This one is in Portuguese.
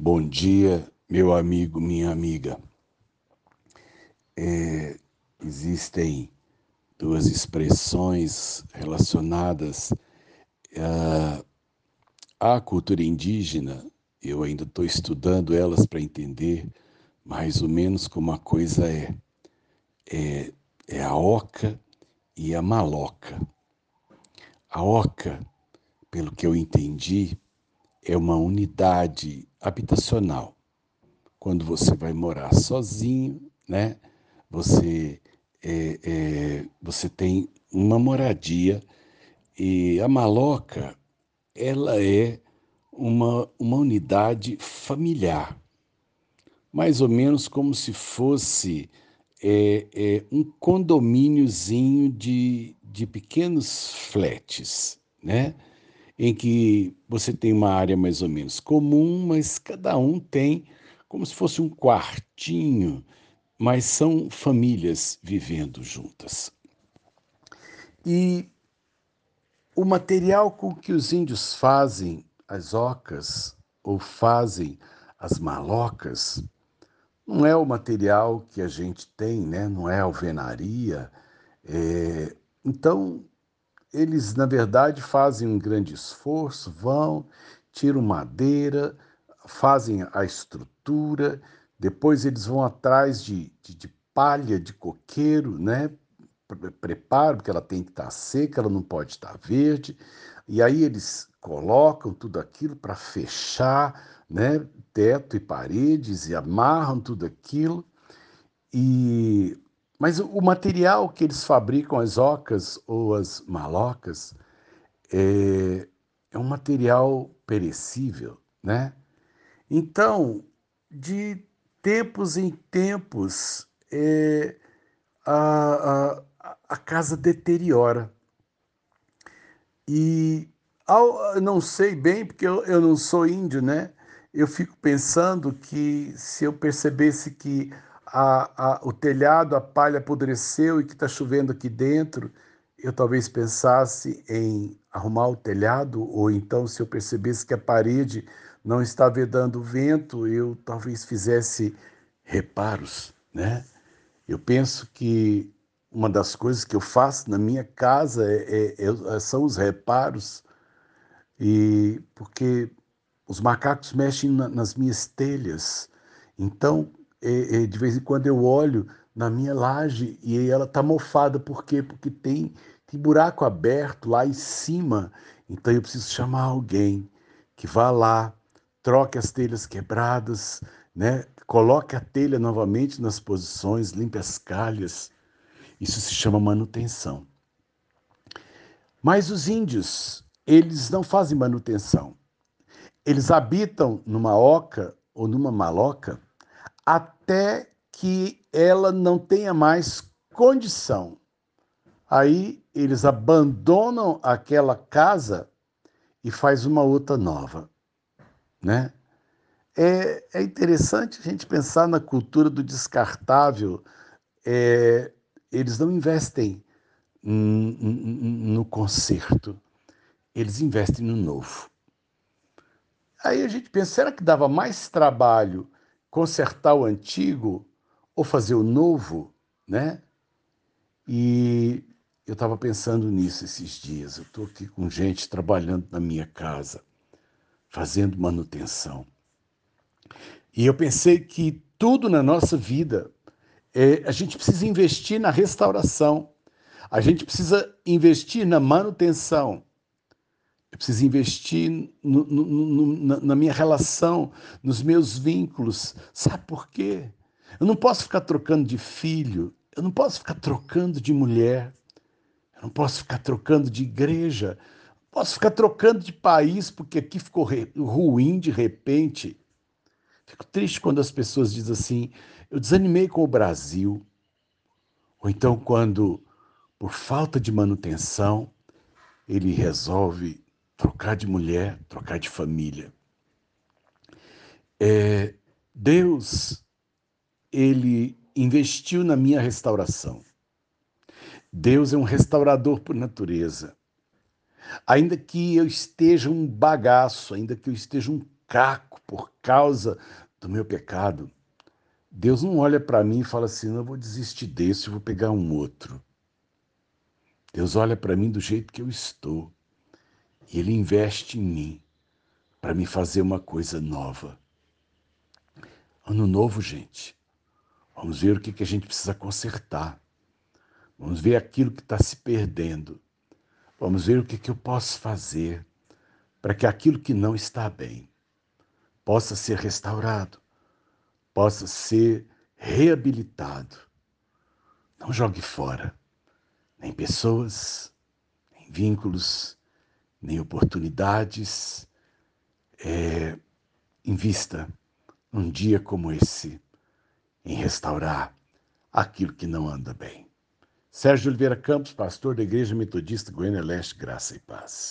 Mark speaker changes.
Speaker 1: Bom dia, meu amigo, minha amiga. É, existem duas expressões relacionadas à, à cultura indígena. Eu ainda estou estudando elas para entender mais ou menos como a coisa é. É, é a oca e a maloca. A oca, pelo que eu entendi, é uma unidade habitacional. Quando você vai morar sozinho, né? Você é, é, você tem uma moradia e a maloca ela é uma, uma unidade familiar, mais ou menos como se fosse é, é um condomíniozinho de, de pequenos flats, né? Em que você tem uma área mais ou menos comum, mas cada um tem como se fosse um quartinho, mas são famílias vivendo juntas. E o material com que os índios fazem as ocas ou fazem as malocas não é o material que a gente tem, né? não é alvenaria. É... Então, eles, na verdade, fazem um grande esforço, vão, tiram madeira, fazem a estrutura, depois eles vão atrás de, de, de palha de coqueiro, né? Preparo, porque ela tem que estar seca, ela não pode estar verde. E aí eles colocam tudo aquilo para fechar, né? Teto e paredes e amarram tudo aquilo. E mas o material que eles fabricam, as ocas ou as malocas, é, é um material perecível, né? Então, de tempos em tempos, é, a, a, a casa deteriora. E ao, não sei bem, porque eu, eu não sou índio, né? Eu fico pensando que se eu percebesse que a, a, o telhado, a palha apodreceu e que está chovendo aqui dentro, eu talvez pensasse em arrumar o telhado, ou então, se eu percebesse que a parede não está vedando vento, eu talvez fizesse reparos, né? Eu penso que uma das coisas que eu faço na minha casa é, é, é, são os reparos, e porque os macacos mexem na, nas minhas telhas. Então, de vez em quando eu olho na minha laje e ela está mofada. Por quê? Porque tem, tem buraco aberto lá em cima. Então eu preciso chamar alguém que vá lá, troque as telhas quebradas, né? coloque a telha novamente nas posições, limpe as calhas. Isso se chama manutenção. Mas os índios, eles não fazem manutenção. Eles habitam numa oca ou numa maloca até que ela não tenha mais condição. Aí eles abandonam aquela casa e faz uma outra nova, né? É, é interessante a gente pensar na cultura do descartável. É, eles não investem no conserto, eles investem no novo. Aí a gente pensa, será que dava mais trabalho consertar o antigo ou fazer o novo, né? E eu estava pensando nisso esses dias. Eu estou aqui com gente trabalhando na minha casa, fazendo manutenção. E eu pensei que tudo na nossa vida, é, a gente precisa investir na restauração, a gente precisa investir na manutenção, eu preciso investir no, no, no, na, na minha relação, nos meus vínculos. Sabe por quê? Eu não posso ficar trocando de filho, eu não posso ficar trocando de mulher, eu não posso ficar trocando de igreja, não posso ficar trocando de país porque aqui ficou ruim de repente. Fico triste quando as pessoas dizem assim: eu desanimei com o Brasil. Ou então, quando, por falta de manutenção, ele resolve trocar de mulher, trocar de família. É, Deus, ele investiu na minha restauração. Deus é um restaurador por natureza. Ainda que eu esteja um bagaço, ainda que eu esteja um caco por causa do meu pecado. Deus não olha para mim e fala assim: não, eu vou desistir desse, eu vou pegar um outro. Deus olha para mim do jeito que eu estou Ele investe em mim para me fazer uma coisa nova. Ano novo, gente. Vamos ver o que, que a gente precisa consertar. Vamos ver aquilo que está se perdendo. Vamos ver o que, que eu posso fazer para que aquilo que não está bem possa ser restaurado, possa ser reabilitado. Não jogue fora nem pessoas, nem vínculos, nem oportunidades. É, invista num dia como esse em restaurar aquilo que não anda bem. Sérgio Oliveira Campos, pastor da Igreja Metodista Goiânia Leste, Graça e Paz.